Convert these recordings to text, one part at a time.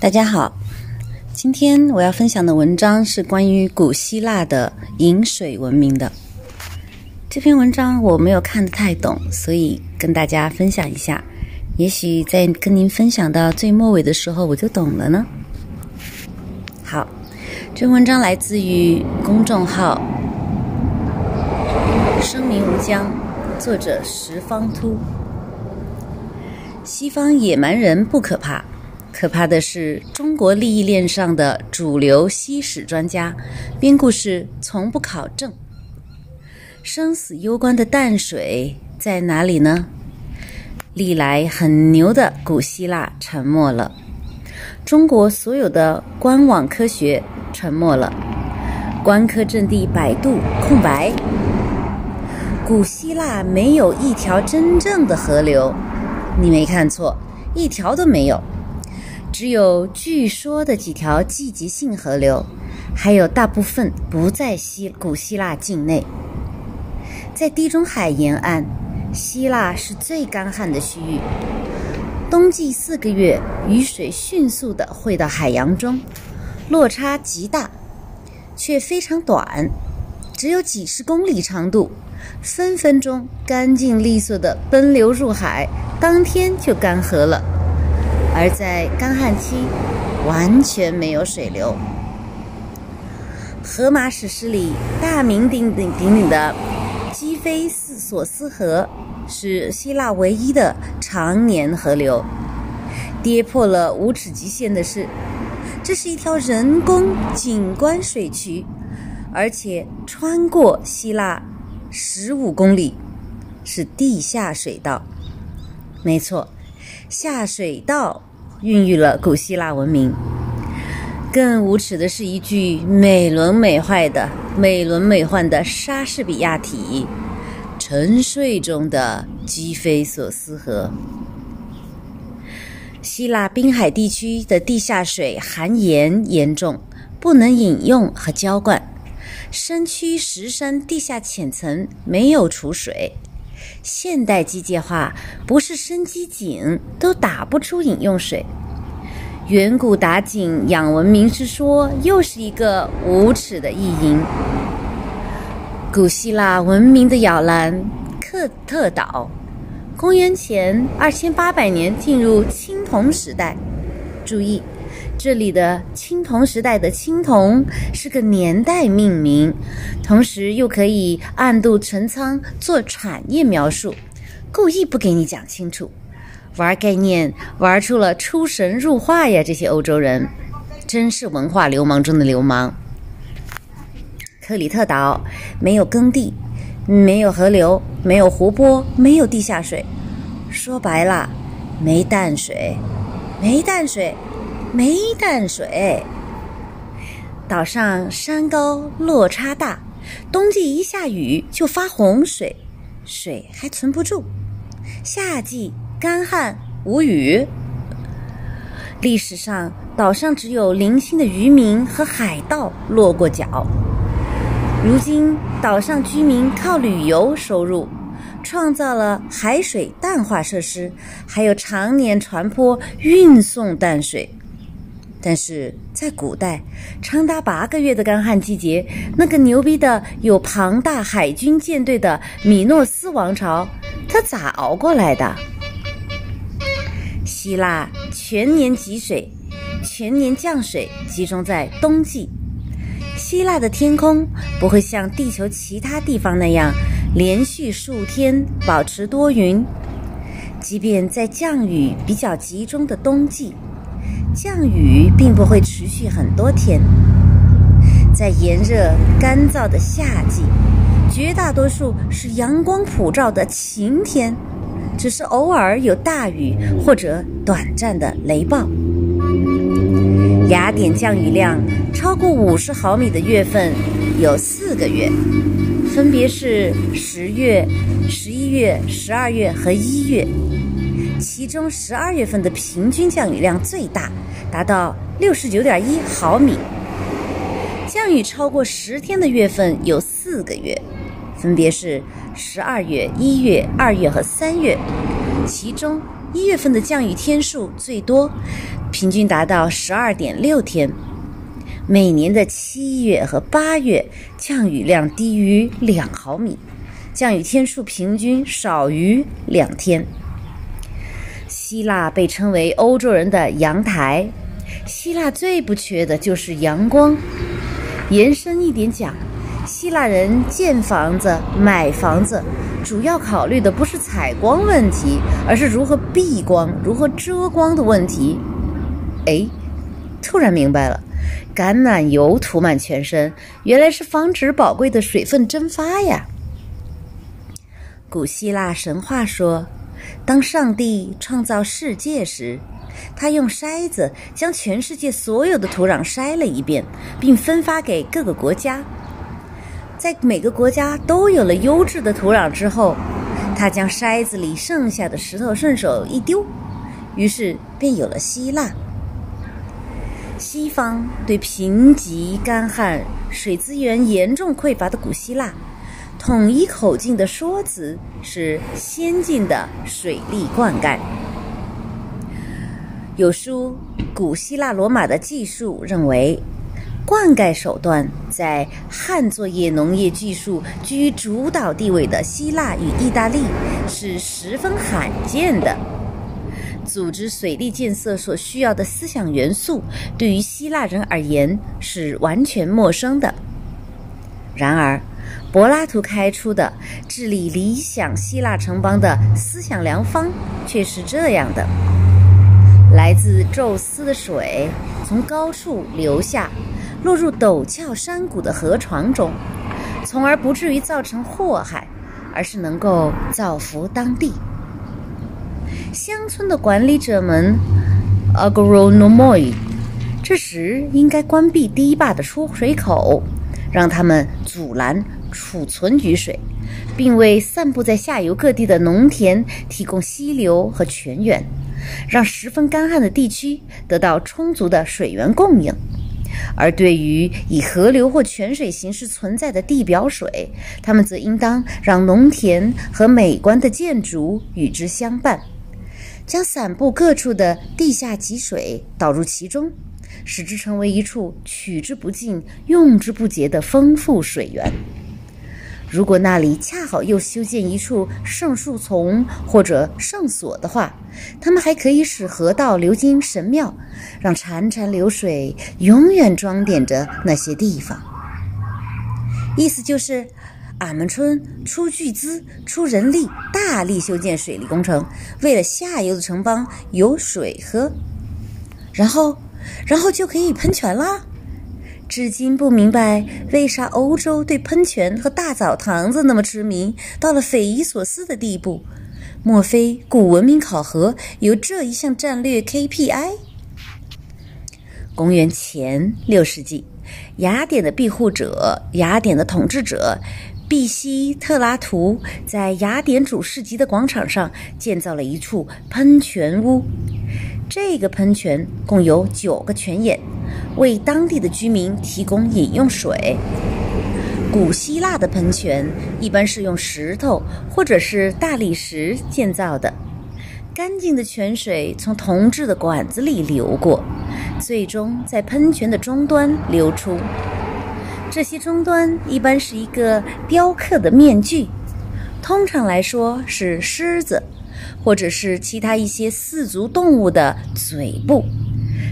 大家好，今天我要分享的文章是关于古希腊的饮水文明的。这篇文章我没有看得太懂，所以跟大家分享一下。也许在跟您分享到最末尾的时候，我就懂了呢。好，这文章来自于公众号“声名无疆”，作者石方秃。西方野蛮人不可怕，可怕的是中国利益链上的主流西史专家编故事从不考证。生死攸关的淡水在哪里呢？历来很牛的古希腊沉默了，中国所有的官网科学沉默了，官科阵地百度空白。古希腊没有一条真正的河流。你没看错，一条都没有，只有据说的几条季节性河流，还有大部分不在希古希腊境内。在地中海沿岸，希腊是最干旱的区域，冬季四个月雨水迅速地汇到海洋中，落差极大，却非常短，只有几十公里长度。分分钟干净利索地奔流入海，当天就干涸了。而在干旱期，完全没有水流。荷马史诗里大名鼎鼎鼎鼎的基菲斯索斯河，是希腊唯一的常年河流。跌破了无耻极限的是，这是一条人工景观水渠，而且穿过希腊。十五公里是地下水道，没错，下水道孕育了古希腊文明。更无耻的是一句美轮美奂的、美轮美奂的莎士比亚体：沉睡中的基菲索斯河。希腊滨海地区的地下水含盐严重，不能饮用和浇灌。山区石山地下浅层没有储水，现代机械化不是深机井都打不出饮用水。远古打井养文明之说又是一个无耻的意淫。古希腊文明的摇篮克特岛，公元前二千八百年进入青铜时代。注意。这里的青铜时代的青铜是个年代命名，同时又可以暗度陈仓做产业描述，故意不给你讲清楚，玩概念玩出了出神入化呀！这些欧洲人真是文化流氓中的流氓。克里特岛没有耕地，没有河流，没有湖泊，没有地下水，说白了，没淡水，没淡水。没淡水，岛上山高落差大，冬季一下雨就发洪水，水还存不住。夏季干旱无雨。历史上，岛上只有零星的渔民和海盗落过脚。如今，岛上居民靠旅游收入，创造了海水淡化设施，还有常年船舶运送淡水。但是在古代，长达八个月的干旱季节，那个牛逼的有庞大海军舰队的米诺斯王朝，他咋熬过来的？希腊全年积水，全年降水集中在冬季。希腊的天空不会像地球其他地方那样连续数天保持多云，即便在降雨比较集中的冬季。降雨并不会持续很多天，在炎热干燥的夏季，绝大多数是阳光普照的晴天，只是偶尔有大雨或者短暂的雷暴。雅典降雨量超过五十毫米的月份有四个月，分别是十月、十一月、十二月和一月。其中十二月份的平均降雨量最大，达到六十九点一毫米。降雨超过十天的月份有四个月，分别是十二月、一月、二月和三月。其中一月份的降雨天数最多，平均达到十二点六天。每年的七月和八月降雨量低于两毫米，降雨天数平均少于两天。希腊被称为欧洲人的阳台，希腊最不缺的就是阳光。延伸一点讲，希腊人建房子、买房子，主要考虑的不是采光问题，而是如何避光、如何遮光的问题。哎，突然明白了，橄榄油涂满全身，原来是防止宝贵的水分蒸发呀。古希腊神话说。当上帝创造世界时，他用筛子将全世界所有的土壤筛了一遍，并分发给各个国家。在每个国家都有了优质的土壤之后，他将筛子里剩下的石头顺手一丢，于是便有了希腊。西方对贫瘠、干旱、水资源严重匮乏的古希腊。统一口径的说辞是先进的水利灌溉。有书《古希腊罗马的技术》认为，灌溉手段在旱作业农业技术居主导地位的希腊与意大利是十分罕见的。组织水利建设所需要的思想元素，对于希腊人而言是完全陌生的。然而，柏拉图开出的治理理想希腊城邦的思想良方却是这样的：来自宙斯的水从高处流下，落入陡峭山谷的河床中，从而不至于造成祸害，而是能够造福当地。乡村的管理者们 （agronomoi） 这时应该关闭堤坝的出水口。让他们阻拦储存雨水，并为散布在下游各地的农田提供溪流和泉源，让十分干旱的地区得到充足的水源供应。而对于以河流或泉水形式存在的地表水，他们则应当让农田和美观的建筑与之相伴，将散布各处的地下积水导入其中。使之成为一处取之不尽、用之不竭的丰富水源。如果那里恰好又修建一处圣树丛或者圣所的话，他们还可以使河道流经神庙，让潺潺流水永远装点着那些地方。意思就是，俺们村出巨资、出人力，大力修建水利工程，为了下游的城邦有水喝，然后。然后就可以喷泉啦！至今不明白为啥欧洲对喷泉和大澡堂子那么痴迷，到了匪夷所思的地步。莫非古文明考核有这一项战略 KPI？公元前六世纪，雅典的庇护者、雅典的统治者毕希特拉图在雅典主市集的广场上建造了一处喷泉屋。这个喷泉共有九个泉眼，为当地的居民提供饮用水。古希腊的喷泉一般是用石头或者是大理石建造的，干净的泉水从铜制的管子里流过，最终在喷泉的终端流出。这些终端一般是一个雕刻的面具，通常来说是狮子。或者是其他一些四足动物的嘴部，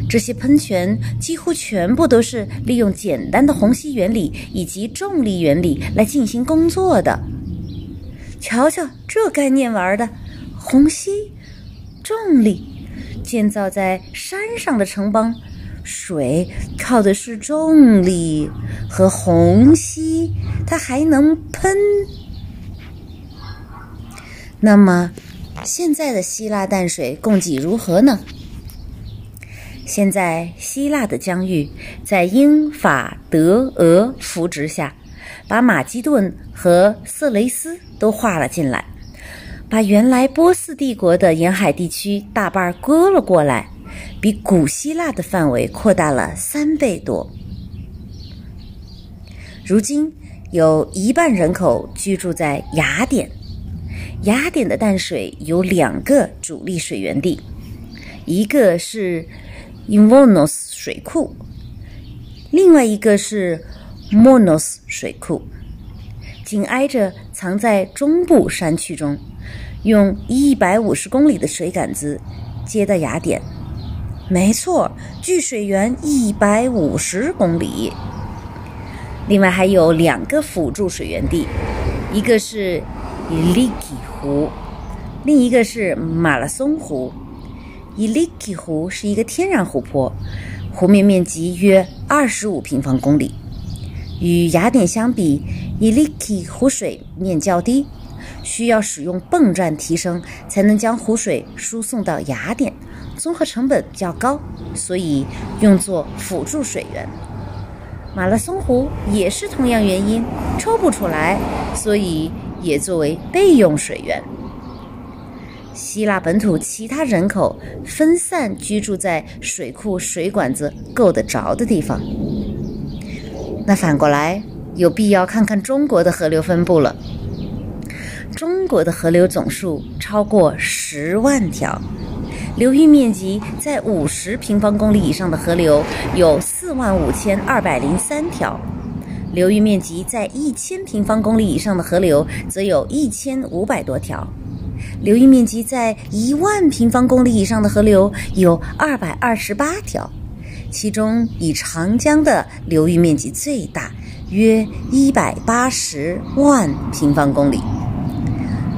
这些喷泉几乎全部都是利用简单的虹吸原理以及重力原理来进行工作的。瞧瞧这概念玩的，虹吸、重力，建造在山上的城邦，水靠的是重力和虹吸，它还能喷。那么。现在的希腊淡水供给如何呢？现在希腊的疆域在英法德俄扶植下，把马其顿和色雷斯都划了进来，把原来波斯帝国的沿海地区大半割了过来，比古希腊的范围扩大了三倍多。如今有一半人口居住在雅典。雅典的淡水有两个主力水源地，一个是 Invonos 水库，另外一个是 Monos 水库，紧挨着藏在中部山区中，用一百五十公里的水杆子接到雅典。没错，距水源一百五十公里。另外还有两个辅助水源地，一个是伊利基湖，另一个是马拉松湖。伊利基湖是一个天然湖泊，湖面面积约二十五平方公里。与雅典相比，伊利基湖水面较低，需要使用泵站提升才能将湖水输送到雅典。综合成本较高，所以用作辅助水源。马拉松湖也是同样原因，抽不出来，所以也作为备用水源。希腊本土其他人口分散居住在水库、水管子够得着的地方。那反过来，有必要看看中国的河流分布了。中国的河流总数超过十万条。流域面积在五十平方公里以上的河流有四万五千二百零三条，流域面积在一千平方公里以上的河流则有一千五百多条，流域面积在一万平方公里以上的河流有二百二十八条，其中以长江的流域面积最大，约一百八十万平方公里。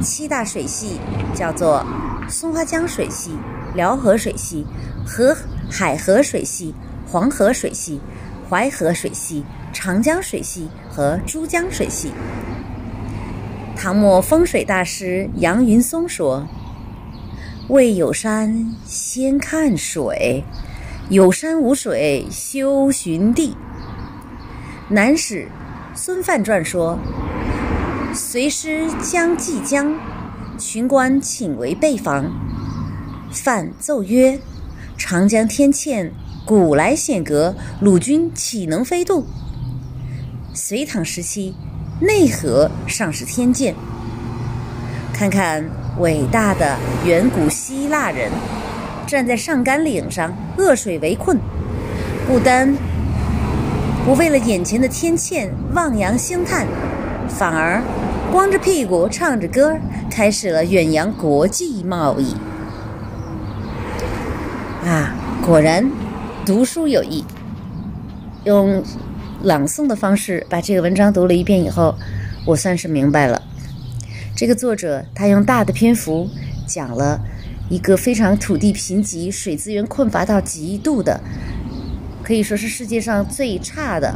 七大水系叫做松花江水系。辽河水系、河海河水系、黄河水系、淮河水系、长江水系和珠江水系。唐末风水大师杨云松说：“未有山先看水，有山无水修寻地。”南史孙范传说：“随师将济江，群官请为备房。”范奏曰：“长江天堑，古来险隔，鲁军岂能飞渡？”隋唐时期，内河尚是天堑。看看伟大的远古希腊人，站在上甘岭上，恶水围困，不单不为了眼前的天堑望洋兴叹，反而光着屁股唱着歌，开始了远洋国际贸易。啊，果然，读书有益。用朗诵的方式把这个文章读了一遍以后，我算是明白了。这个作者他用大的篇幅讲了一个非常土地贫瘠、水资源困乏到极度的，可以说是世界上最差的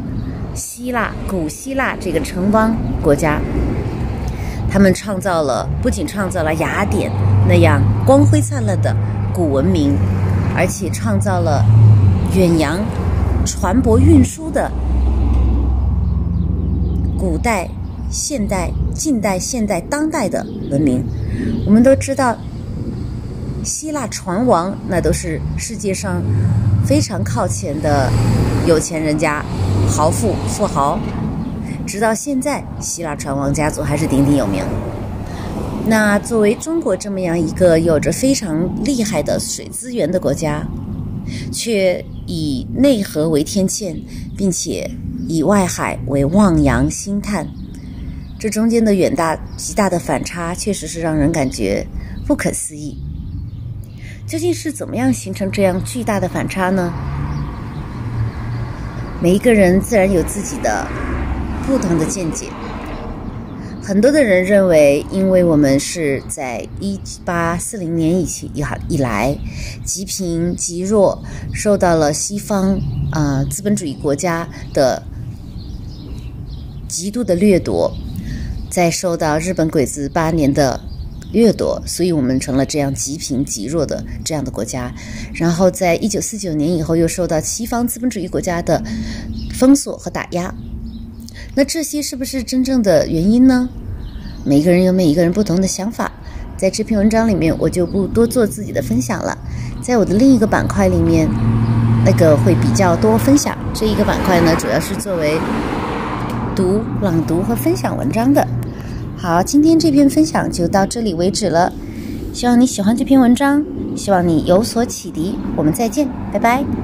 希腊古希腊这个城邦国家。他们创造了，不仅创造了雅典那样光辉灿烂的古文明。而且创造了远洋船舶运输的古代、现代、近代、现代、当代的文明。我们都知道，希腊船王那都是世界上非常靠前的有钱人家、豪富富豪。直到现在，希腊船王家族还是鼎鼎有名。那作为中国这么样一个有着非常厉害的水资源的国家，却以内河为天堑，并且以外海为望洋兴叹，这中间的远大极大的反差，确实是让人感觉不可思议。究竟是怎么样形成这样巨大的反差呢？每一个人自然有自己的不同的见解。很多的人认为，因为我们是在一八四零年以前以以来极贫极弱，受到了西方啊资本主义国家的极度的掠夺，在受到日本鬼子八年的掠夺，所以我们成了这样极贫极弱的这样的国家。然后在一九四九年以后，又受到西方资本主义国家的封锁和打压。那这些是不是真正的原因呢？每个人有每一个人不同的想法，在这篇文章里面，我就不多做自己的分享了。在我的另一个板块里面，那个会比较多分享。这一个板块呢，主要是作为读、朗读和分享文章的。好，今天这篇分享就到这里为止了。希望你喜欢这篇文章，希望你有所启迪。我们再见，拜拜。